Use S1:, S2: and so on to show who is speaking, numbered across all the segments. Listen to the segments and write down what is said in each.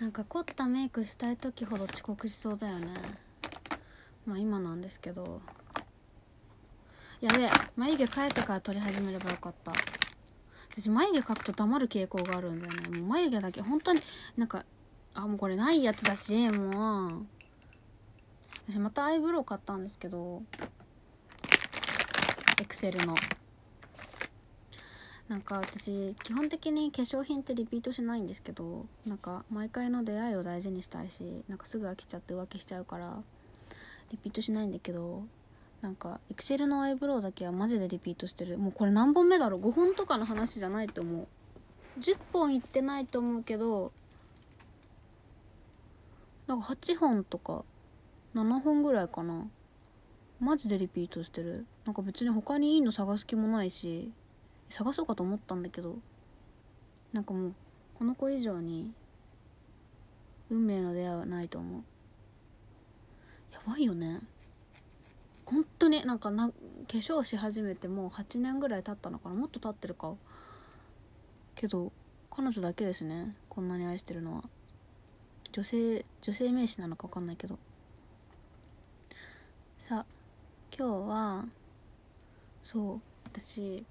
S1: なんか凝ったメイクしたい時ほど遅刻しそうだよね。まあ今なんですけど。やべえ。眉毛描いてから撮り始めればよかった。私眉毛描くと黙る傾向があるんだよね。もう眉毛だけ本当になんかあもうこれないやつだしもう。私またアイブロウ買ったんですけど。エクセルの。なんか私基本的に化粧品ってリピートしないんですけどなんか毎回の出会いを大事にしたいしなんかすぐ飽きちゃって浮気しちゃうからリピートしないんだけどなんかエクセルのアイブロウだけはマジでリピートしてる。もうこれ何本目だろう？5本とかの話じゃないと思う。10本いってないと思うけどなんか8本とか7本ぐらいかな。マジでリピートしてる。なんか別に他にいいの探す気もないし。探そうかと思ったんだけどなんかもうこの子以上に運命の出会いはないと思う。やばいよね。本当になんかな化粧し始めてもう8年ぐらい経ったのかな。もっと経ってるか。けど彼女だけですね。こんなに愛してるのは。女性女性名詞なのか分かんないけど。さあ今日はそう私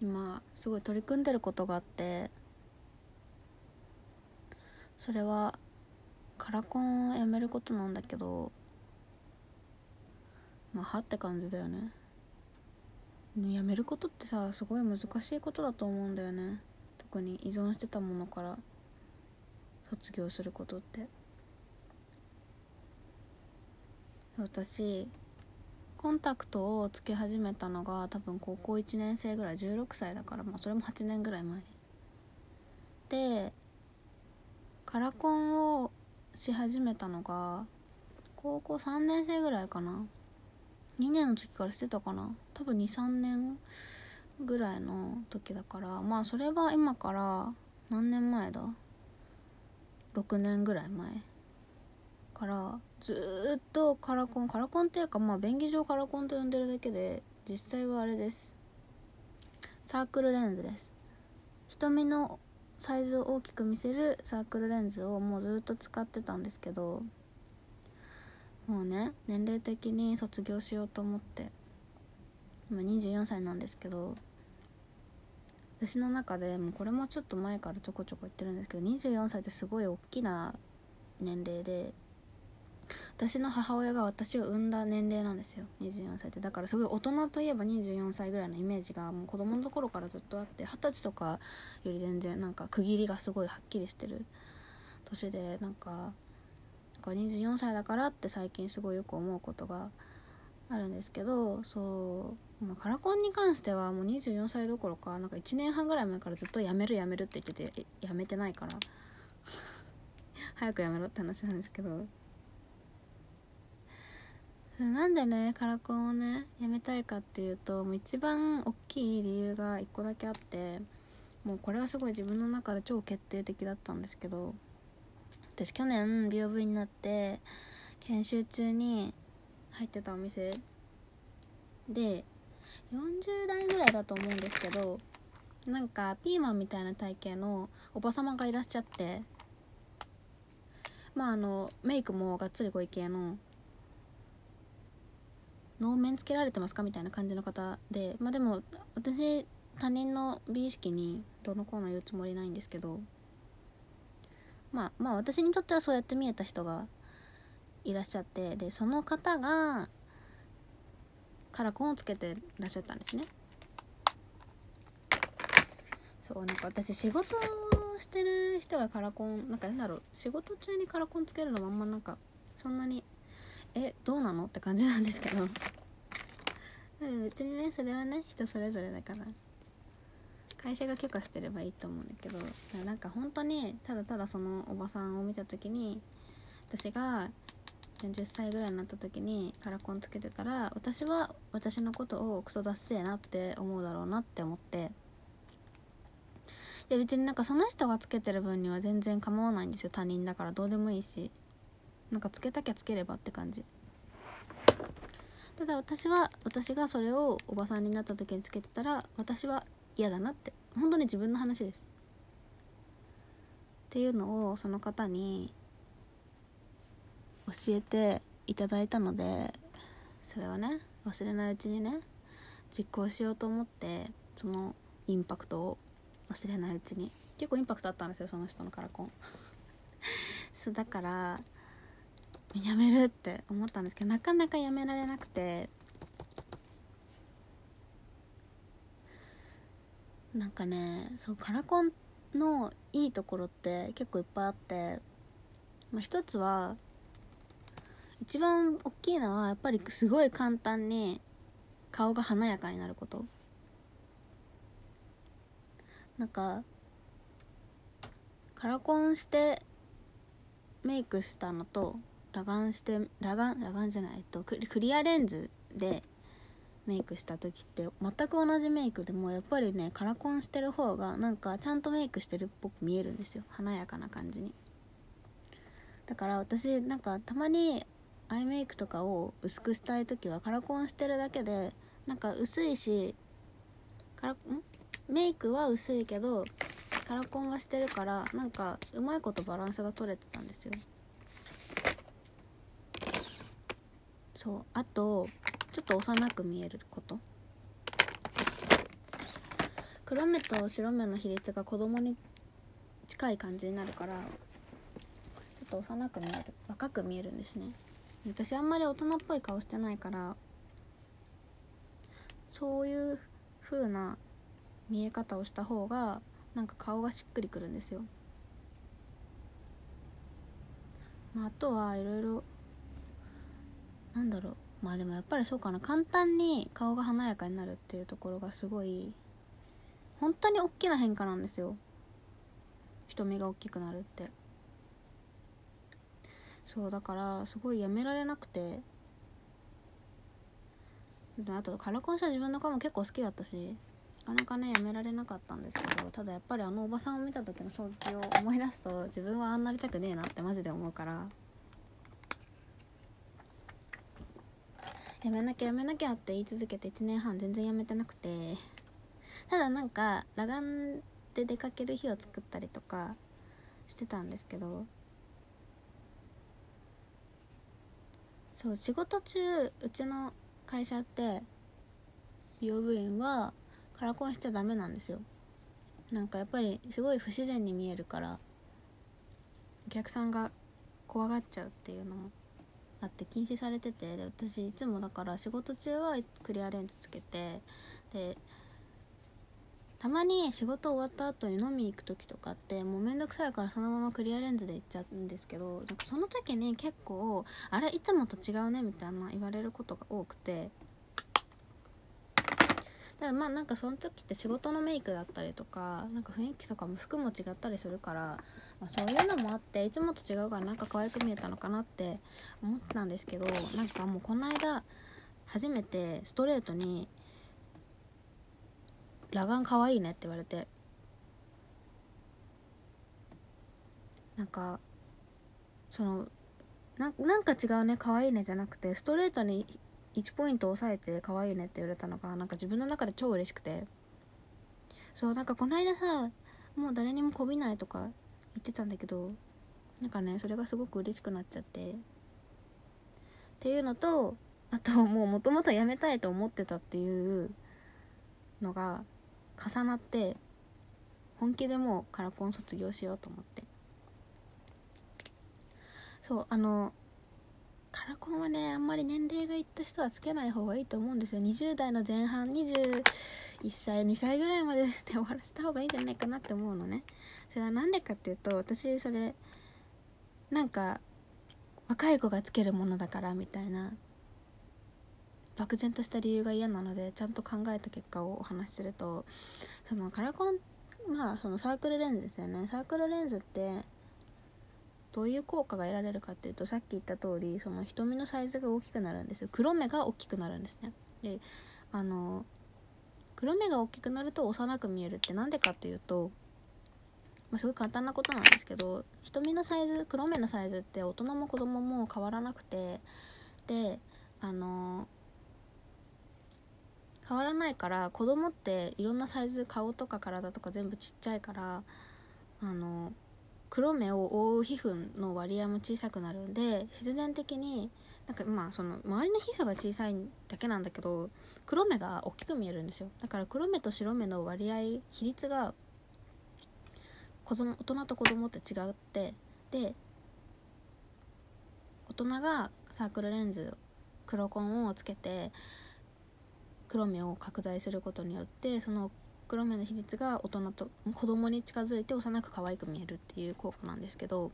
S1: 今すごい取り組んでることがあってそれはカラコンをやめることなんだけどまあはって感じだよね。やめることってさすごい難しいことだと思うんだよね。特に依存してたものから卒業することって。私コンタクトをつけ始めたのが多分高校1年生ぐらい16歳だからまあそれも8年ぐらい前でカラコンをし始めたのが高校3年生ぐらいかな。2年の時からしてたかな多分23年ぐらいの時だから。まあそれは今から何年前だ？6年ぐらい前。からずっとカラコンカラコンっていうかまあ便宜上カラコンと呼んでるだけで実際はあれです。サークルレンズです。瞳のサイズを大きく見せるサークルレンズをもうずっと使ってたんですけどもうね年齢的に卒業しようと思って今24歳なんですけど私の中でもうこれもちょっと前からちょこちょこ言ってるんですけど24歳ってすごい大きな年齢で私の母親が私を産んだ年齢なんですよ。24歳って。だからすごい大人といえば24歳ぐらいのイメージがもう子供の頃からずっとあって二十歳とかより全然なんか区切りがすごいはっきりしてる。年でなんかなんか24歳だからって最近すごいよく思うことがあるんですけどそうまあ、カラコンに関してはもう24歳どころかなんか1年半ぐらい前からずっとやめるやめるって言っててやめてないから。早くやめろって話なんですけど。なんでねカラコンをねやめたいかっていうともう一番大きい理由が1個だけあってもうこれはすごい自分の中で超決定的だったんですけど私去年美容部になって研修中に入ってたお店で40代ぐらいだと思うんですけどなんかピーマンみたいな体型のおば様がいらっしゃってまああのメイクもがっつりご意見の能面つけられてますかみたいな感じの方でまあでも私他人の美意識にどのコーナー言うつもりないんですけどまあまあ私にとってはそうやって見えた人がいらっしゃってでその方がカラコンをつけてらっしゃったんですね。そうなんか私仕事してる人がカラコンなんかなんだろう仕事中にカラコンつけるのもあんまなんかそんなにえどうなの？って感じなんですけど。別にねそれはね人それぞれだから。会社が許可してればいいと思うんだけどなんか本当にただただそのおばさんを見た時に私が40歳ぐらいになった時にカラコンつけてたら私は私のことをクソだっせえなって思うだろうなって思って。で別になんかその人がつけてる分には全然構わないんですよ。他人だから。どうでもいいし。なんかつけたきゃつければって感じ。ただ私は私がそれをおばさんになった時につけてたら私は嫌だなって本当に自分の話です。っていうのをその方に教えていただいたのでそれをね忘れないうちにね実行しようと思ってそのインパクトを忘れないうちに。結構インパクトあったんですよその人のカラコン。そうだからやめるって思ったんですけどなかなかやめられなくてなんかねそうカラコンのいいところって結構いっぱいあって、まあ、一つは一番大きいのはやっぱりすごい簡単に顔が華やかになること。なんかカラコンしてメイクしたのと裸眼して裸眼裸眼じゃないとクリアレンズでメイクした時って全く同じメイクでもやっぱりねカラコンしてる方がなんかちゃんとメイクしてるっぽく見えるんですよ。華やかな感じに。だから私なんかたまにアイメイクとかを薄くしたい時はカラコンしてるだけでなんか薄いしカラん？メイクは薄いけどカラコンはしてるからなんかうまいことバランスが取れてたんですよ。そう。あとちょっと幼く見えること。黒目と白目の比率が子供に近い感じになるからちょっと幼く見える。若く見えるんですね。私あんまり大人っぽい顔してないからそういう風な見え方をした方がなんか顔がしっくりくるんですよ、まあ、あとはいろいろなんだろう。まあでもやっぱりそうかな。簡単に顔が華やかになるっていうところがすごい本当に大きな変化なんですよ。瞳が大きくなるって。そうだからすごいやめられなくて。あとカラコンした自分の顔も結構好きだったしなかなかねやめられなかったんですけどただやっぱりあのおばさんを見た時の衝撃を思い出すと自分はあんなりたくねえなってマジで思うから。やめなきゃやめなきゃって言い続けて1年半全然やめてなくて。ただなんか裸眼で出かける日を作ったりとかしてたんですけど。そう仕事中うちの会社って美容部員はカラコンしちゃダメなんですよ。なんかやっぱりすごい不自然に見えるからお客さんが怖がっちゃうっていうのもあって禁止されててで私いつもだから仕事中はクリアレンズつけてでたまに仕事終わった後に飲み行く時とかってもうめんどくさいからそのままクリアレンズで行っちゃうんですけどなんかその時に結構あれいつもと違うねみたいな言われることが多くて。ただまあなんかその時って仕事のメイクだったりとかなんか雰囲気とかも服も違ったりするから、まあ、そういうのもあっていつもと違うからなんか可愛く見えたのかなって思ってたんですけどなんかもうこの間初めてストレートに裸眼かわいいねって言われて。なんかそのななんか違うね可愛いねじゃなくてストレートに1ポイント押さえて可愛いねって言われたのがなんか自分の中で超嬉しくて。そうなんかこの間さもう誰にもこびないとか言ってたんだけどなんかねそれがすごく嬉しくなっちゃって。っていうのとあともうもともと辞めたいと思ってたっていうのが重なって本気でもうカラコン卒業しようと思って。そうあのカラコンはねあんまり年齢がいった人はつけない方がいいと思うんですよ。20代の前半21歳2歳ぐらいまでで終わらせた方がいいんじゃないかなって思うのね。それは何でかっていうと私それなんか若い子がつけるものだからみたいな漠然とした理由が嫌なのでちゃんと考えた結果をお話しするとそのカラコンまあそのサークルレンズですよね。サークルレンズってどういう効果が得られるかっていうとさっき言った通りその瞳のサイズが大きくなるんですよ。黒目が大きくなるんですね。であの黒目が大きくなると幼く見えるって何でかっていうと、まあ、すごい簡単なことなんですけど瞳のサイズ黒目のサイズって大人も子供も変わらなくてであの変わらないから子供っていろんなサイズ顔とか体とか全部ちっちゃいからあの黒目を覆う皮膚の割合も小さくなるんで必然的になんかまあその周りの皮膚が小さいだけなんだけど黒目が大きく見えるんですよ。だから黒目と白目の割合比率が子供大人と子供って違ってで大人がサークルレンズ黒コンをつけて黒目を拡大することによってその黒目の比率が大人と子供に近づいて幼く可愛く見えるっていう効果なんですけど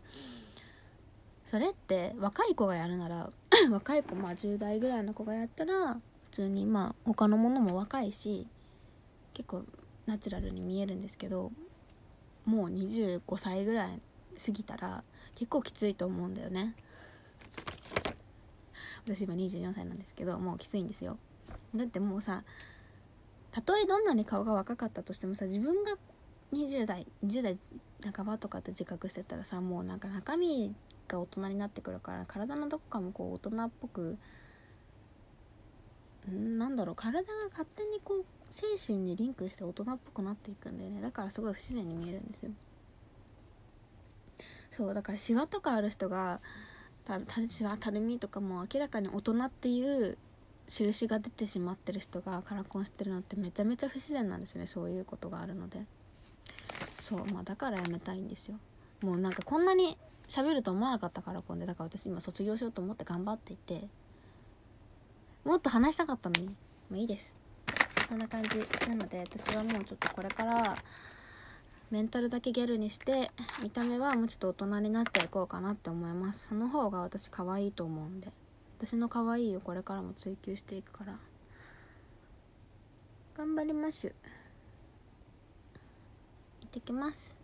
S1: それって若い子がやるなら 若い子まあ10代ぐらいの子がやったら普通にまあ他のものも若いし結構ナチュラルに見えるんですけどもう25歳ぐらい過ぎたら結構きついと思うんだよね。私今24歳なんですけどもうきついんですよ。だってもうさたとえどんなに顔が若かったとしてもさ自分が20代20代半ばとかって自覚してたらさもうなんか中身が大人になってくるから体のどこかもこう大人っぽくなんだろう体が勝手にこう精神にリンクして大人っぽくなっていくんだよね。だからすごい不自然に見えるんですよ。そうだからシワとかある人がたるシワたるみとかも明らかに大人っていう印が出てしまってる人がカラコンしてるのってめちゃめちゃ不自然なんですね。そういうことがあるので。そうまあだからやめたいんですよ。もうなんかこんなに喋ると思わなかったカラコンで。だから私今卒業しようと思って頑張っていて。もっと話したかったのに。もういいです。こんな感じなので私はもうちょっとこれからメンタルだけギャルにして見た目はもうちょっと大人になっていこうかなって思います。その方が私可愛いと思うんで。私の可愛いをこれからも追求していくから。頑張りましゅ。行ってきます。